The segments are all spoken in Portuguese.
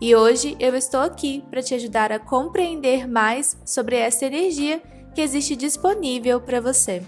E hoje eu estou aqui para te ajudar a compreender mais sobre essa energia que existe disponível para você.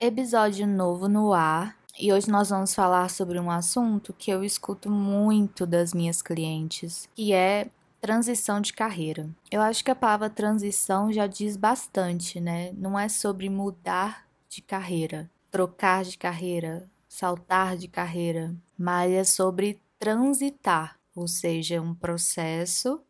Episódio novo no ar. E hoje nós vamos falar sobre um assunto que eu escuto muito das minhas clientes, que é transição de carreira. Eu acho que a palavra transição já diz bastante, né? Não é sobre mudar de carreira, trocar de carreira, saltar de carreira, mas é sobre transitar, ou seja, um processo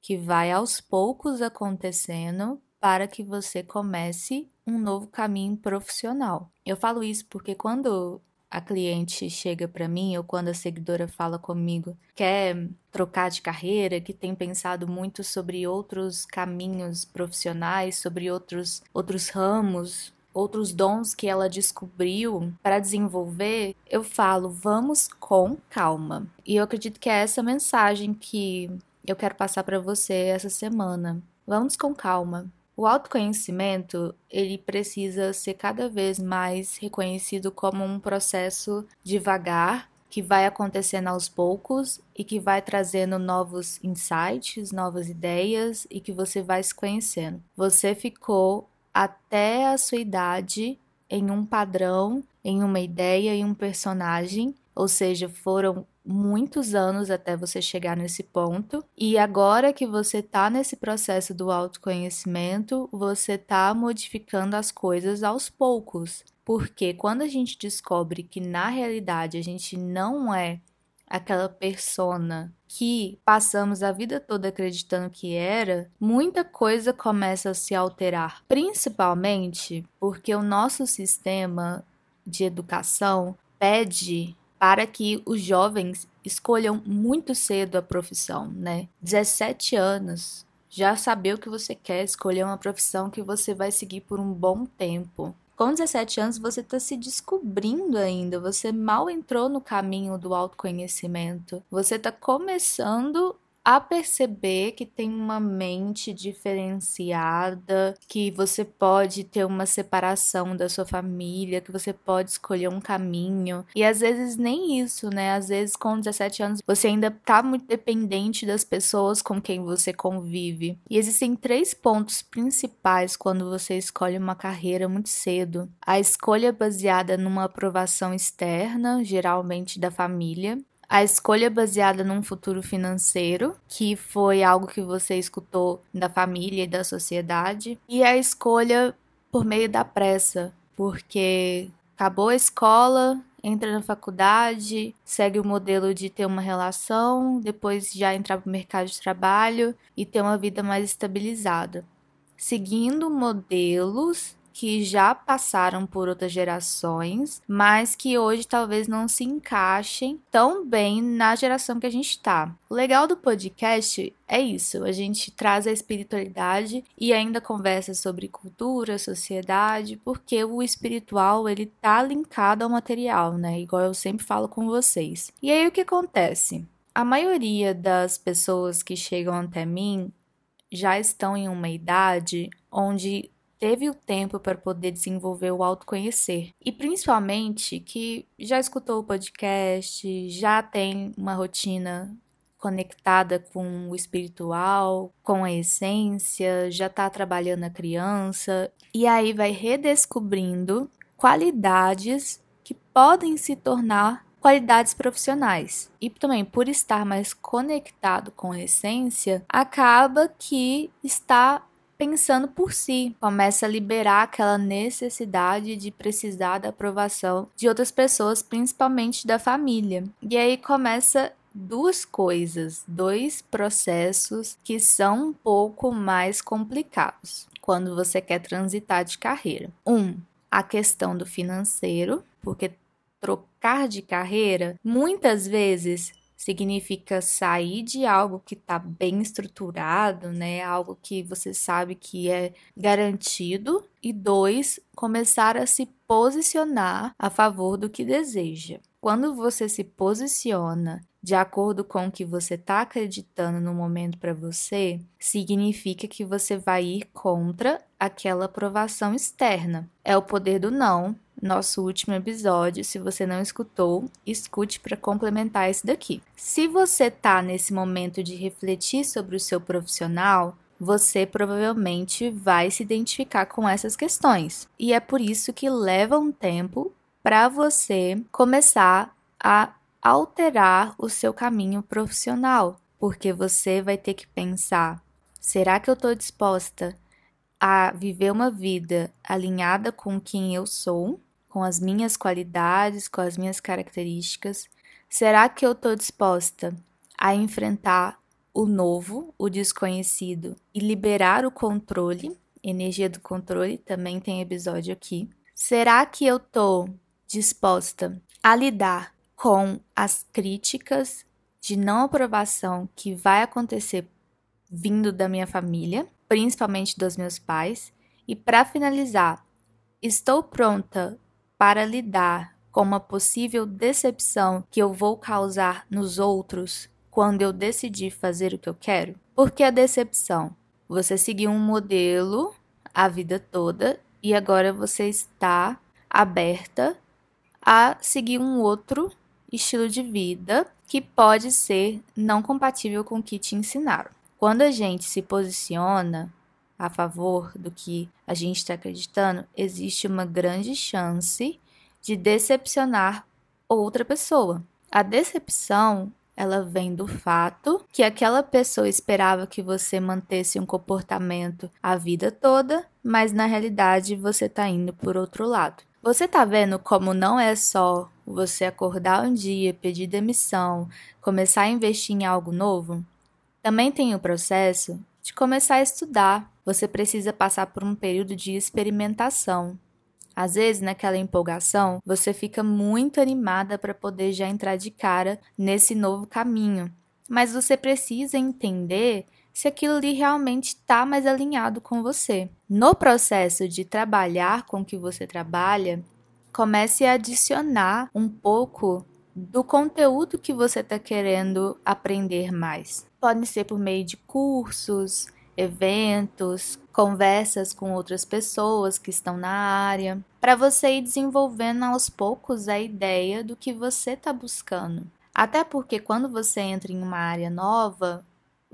que vai aos poucos acontecendo para que você comece um novo caminho profissional. Eu falo isso porque quando a cliente chega para mim ou quando a seguidora fala comigo, quer trocar de carreira, que tem pensado muito sobre outros caminhos profissionais, sobre outros outros ramos outros dons que ela descobriu para desenvolver, eu falo, vamos com calma. E eu acredito que é essa mensagem que eu quero passar para você essa semana. Vamos com calma. O autoconhecimento, ele precisa ser cada vez mais reconhecido como um processo devagar, que vai acontecendo aos poucos e que vai trazendo novos insights, novas ideias e que você vai se conhecendo. Você ficou até a sua idade em um padrão, em uma ideia, em um personagem, ou seja, foram muitos anos até você chegar nesse ponto. E agora que você está nesse processo do autoconhecimento, você está modificando as coisas aos poucos. Porque quando a gente descobre que na realidade a gente não é aquela persona que passamos a vida toda acreditando que era, muita coisa começa a se alterar, principalmente porque o nosso sistema de educação pede para que os jovens escolham muito cedo a profissão, né? 17 anos, já saber o que você quer, escolher uma profissão que você vai seguir por um bom tempo. Com 17 anos, você está se descobrindo ainda, você mal entrou no caminho do autoconhecimento, você está começando a perceber que tem uma mente diferenciada, que você pode ter uma separação da sua família, que você pode escolher um caminho. E às vezes nem isso, né? Às vezes com 17 anos você ainda tá muito dependente das pessoas com quem você convive. E existem três pontos principais quando você escolhe uma carreira muito cedo. A escolha baseada numa aprovação externa, geralmente da família a escolha baseada num futuro financeiro, que foi algo que você escutou da família e da sociedade, e a escolha por meio da pressa, porque acabou a escola, entra na faculdade, segue o modelo de ter uma relação, depois já entrar para o mercado de trabalho e ter uma vida mais estabilizada. Seguindo modelos que já passaram por outras gerações, mas que hoje talvez não se encaixem tão bem na geração que a gente está. O legal do podcast é isso, a gente traz a espiritualidade e ainda conversa sobre cultura, sociedade, porque o espiritual ele tá linkado ao material, né? Igual eu sempre falo com vocês. E aí o que acontece? A maioria das pessoas que chegam até mim já estão em uma idade onde teve o tempo para poder desenvolver o autoconhecer. E principalmente que já escutou o podcast, já tem uma rotina conectada com o espiritual, com a essência, já está trabalhando a criança e aí vai redescobrindo qualidades que podem se tornar qualidades profissionais. E também por estar mais conectado com a essência, acaba que está pensando por si, começa a liberar aquela necessidade de precisar da aprovação de outras pessoas, principalmente da família. E aí começa duas coisas, dois processos que são um pouco mais complicados quando você quer transitar de carreira. Um, a questão do financeiro, porque trocar de carreira muitas vezes significa sair de algo que está bem estruturado, né? Algo que você sabe que é garantido. E dois, começar a se posicionar a favor do que deseja. Quando você se posiciona de acordo com o que você está acreditando no momento para você, significa que você vai ir contra aquela aprovação externa. É o poder do não, nosso último episódio. Se você não escutou, escute para complementar esse daqui. Se você está nesse momento de refletir sobre o seu profissional, você provavelmente vai se identificar com essas questões. E é por isso que leva um tempo para você começar a alterar o seu caminho profissional, porque você vai ter que pensar: será que eu estou disposta a viver uma vida alinhada com quem eu sou? com as minhas qualidades, com as minhas características? Será que eu estou disposta a enfrentar o novo, o desconhecido e liberar o controle? Energia do controle também tem episódio aqui. Será que eu estou disposta a lidar com as críticas de não aprovação que vai acontecer vindo da minha família, principalmente dos meus pais? E para finalizar, estou pronta para lidar com uma possível decepção que eu vou causar nos outros quando eu decidir fazer o que eu quero? Porque a decepção? Você seguiu um modelo a vida toda e agora você está aberta a seguir um outro estilo de vida que pode ser não compatível com o que te ensinaram. Quando a gente se posiciona a favor do que a gente está acreditando, existe uma grande chance de decepcionar outra pessoa. A decepção ela vem do fato que aquela pessoa esperava que você mantesse um comportamento a vida toda, mas na realidade você está indo por outro lado. Você está vendo como não é só você acordar um dia, pedir demissão, começar a investir em algo novo? Também tem o processo de começar a estudar, você precisa passar por um período de experimentação. Às vezes, naquela empolgação, você fica muito animada para poder já entrar de cara nesse novo caminho, mas você precisa entender se aquilo ali realmente está mais alinhado com você. No processo de trabalhar com o que você trabalha, comece a adicionar um pouco do conteúdo que você está querendo aprender mais. Pode ser por meio de cursos, eventos, conversas com outras pessoas que estão na área, para você ir desenvolvendo aos poucos a ideia do que você está buscando. Até porque quando você entra em uma área nova,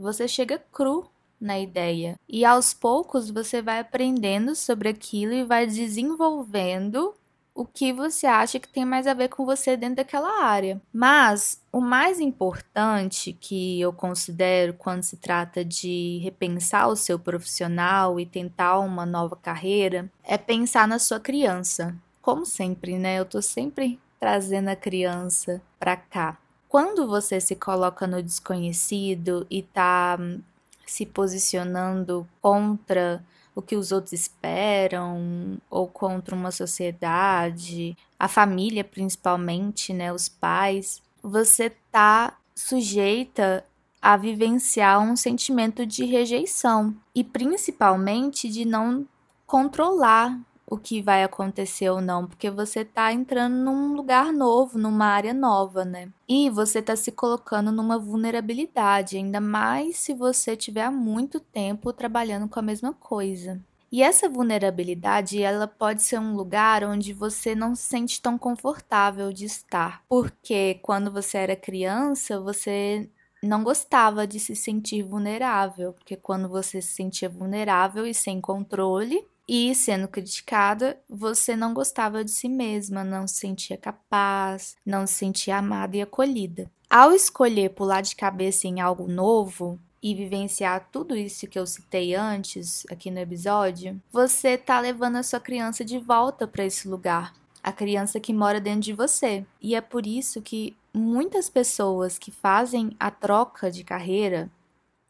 você chega cru na ideia. E aos poucos você vai aprendendo sobre aquilo e vai desenvolvendo o que você acha que tem mais a ver com você dentro daquela área. Mas o mais importante que eu considero quando se trata de repensar o seu profissional e tentar uma nova carreira é pensar na sua criança. Como sempre, né? Eu tô sempre trazendo a criança para cá. Quando você se coloca no desconhecido e tá hum, se posicionando contra o que os outros esperam ou contra uma sociedade, a família principalmente, né, os pais, você tá sujeita a vivenciar um sentimento de rejeição e principalmente de não controlar o que vai acontecer ou não, porque você tá entrando num lugar novo, numa área nova, né? E você tá se colocando numa vulnerabilidade, ainda mais se você tiver há muito tempo trabalhando com a mesma coisa. E essa vulnerabilidade, ela pode ser um lugar onde você não se sente tão confortável de estar, porque quando você era criança, você não gostava de se sentir vulnerável, porque quando você se sentia vulnerável e sem controle, E sendo criticada, você não gostava de si mesma, não se sentia capaz, não se sentia amada e acolhida. Ao escolher pular de cabeça em algo novo, e vivenciar tudo isso que eu citei antes aqui no episódio, você tá levando a sua criança de volta para esse lugar, a criança que mora dentro de você. E é por isso que muitas pessoas que fazem a troca de carreira,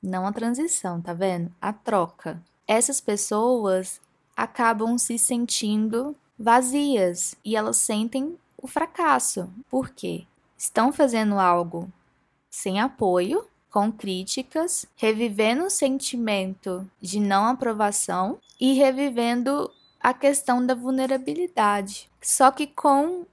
não a transição, tá vendo? A troca. Essas pessoas acabam se sentindo vazias e elas sentem o fracasso. Por quê? Estão fazendo algo sem apoio com críticas, revivendo o sentimento de não aprovação e revivendo a questão da vulnerabilidade. Só que com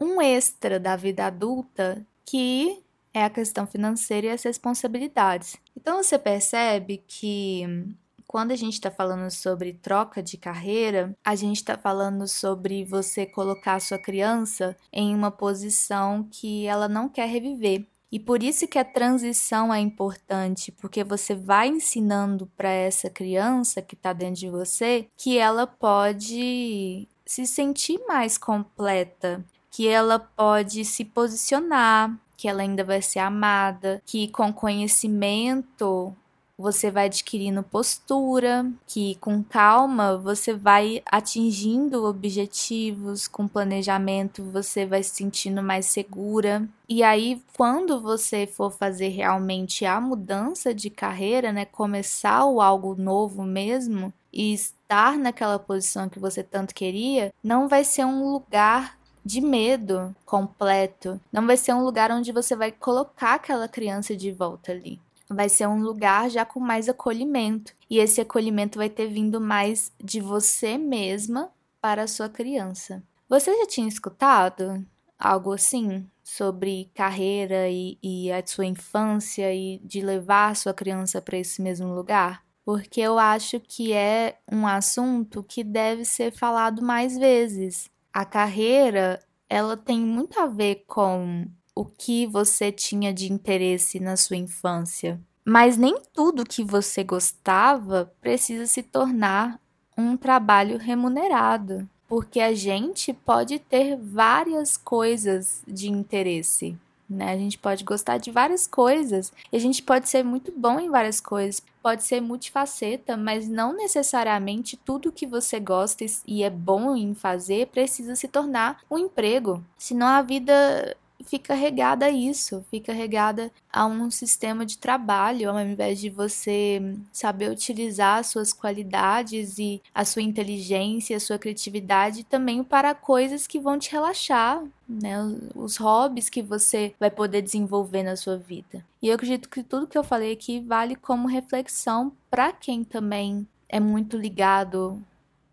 um extra da vida adulta que é a questão financeira e as responsabilidades. Então você percebe que quando a gente está falando sobre troca de carreira, a gente está falando sobre você colocar a sua criança em uma posição que ela não quer reviver. E por isso que a transição é importante, porque você vai ensinando para essa criança que está dentro de você que ela pode se sentir mais completa, que ela pode se posicionar, que ela ainda vai ser amada, que com conhecimento você vai adquirindo postura, que com calma você vai atingindo objetivos, com planejamento você vai se sentindo mais segura. E aí, quando você for fazer realmente a mudança de carreira, né, começar o algo novo mesmo e estar naquela posição que você tanto queria, não vai ser um lugar de medo completo. Não vai ser um lugar onde você vai colocar aquela criança de volta ali vai ser um lugar já com mais acolhimento. E esse acolhimento vai ter vindo mais de você mesma para a sua criança. Você já tinha escutado algo assim sobre carreira e, e a sua infância e de levar a sua criança para esse mesmo lugar? Porque eu acho que é um assunto que deve ser falado mais vezes. A carreira, ela tem muito a ver com o que você tinha de interesse na sua infância. Mas nem tudo que você gostava precisa se tornar um trabalho remunerado, porque a gente pode ter várias coisas de interesse. Né? A gente pode gostar de várias coisas e a gente pode ser muito bom em várias coisas, pode ser multifaceta, mas não necessariamente tudo que você gosta e é bom em fazer precisa se tornar um emprego. Senão a vida fica regada a isso, fica regada a um sistema de trabalho, ao invés de você saber utilizar as suas qualidades e a sua inteligência, a sua criatividade também para coisas que vão te relaxar, né? Os hobbies que você vai poder desenvolver na sua vida. E eu acredito que tudo que eu falei aqui vale como reflexão para quem também é muito ligado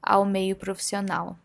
ao meio profissional.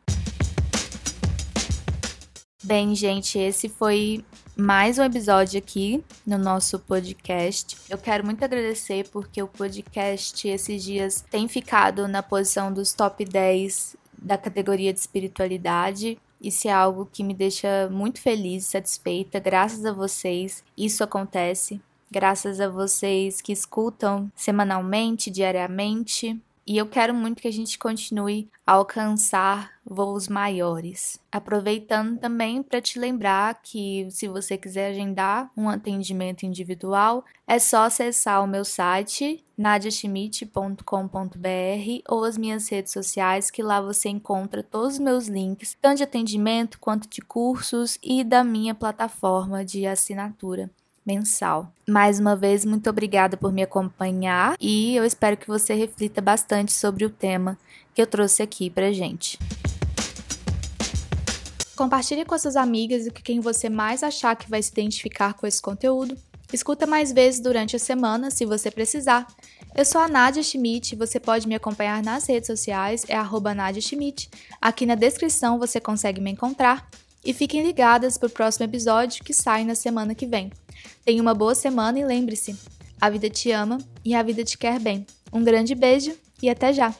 Bem, gente, esse foi mais um episódio aqui no nosso podcast. Eu quero muito agradecer porque o podcast esses dias tem ficado na posição dos top 10 da categoria de espiritualidade. Isso é algo que me deixa muito feliz, satisfeita. Graças a vocês, isso acontece. Graças a vocês que escutam semanalmente, diariamente. E eu quero muito que a gente continue a alcançar voos maiores. Aproveitando também para te lembrar que se você quiser agendar um atendimento individual, é só acessar o meu site nadiaschmidt.com.br ou as minhas redes sociais, que lá você encontra todos os meus links, tanto de atendimento quanto de cursos e da minha plataforma de assinatura mensal. Mais uma vez, muito obrigada por me acompanhar e eu espero que você reflita bastante sobre o tema que eu trouxe aqui pra gente. Compartilhe com suas amigas e com quem você mais achar que vai se identificar com esse conteúdo. Escuta mais vezes durante a semana, se você precisar. Eu sou a Nadia Schmidt, você pode me acompanhar nas redes sociais, é arroba Nadia Schmidt. Aqui na descrição você consegue me encontrar. E fiquem ligadas para o próximo episódio que sai na semana que vem. Tenha uma boa semana e lembre-se: a vida te ama e a vida te quer bem. Um grande beijo e até já!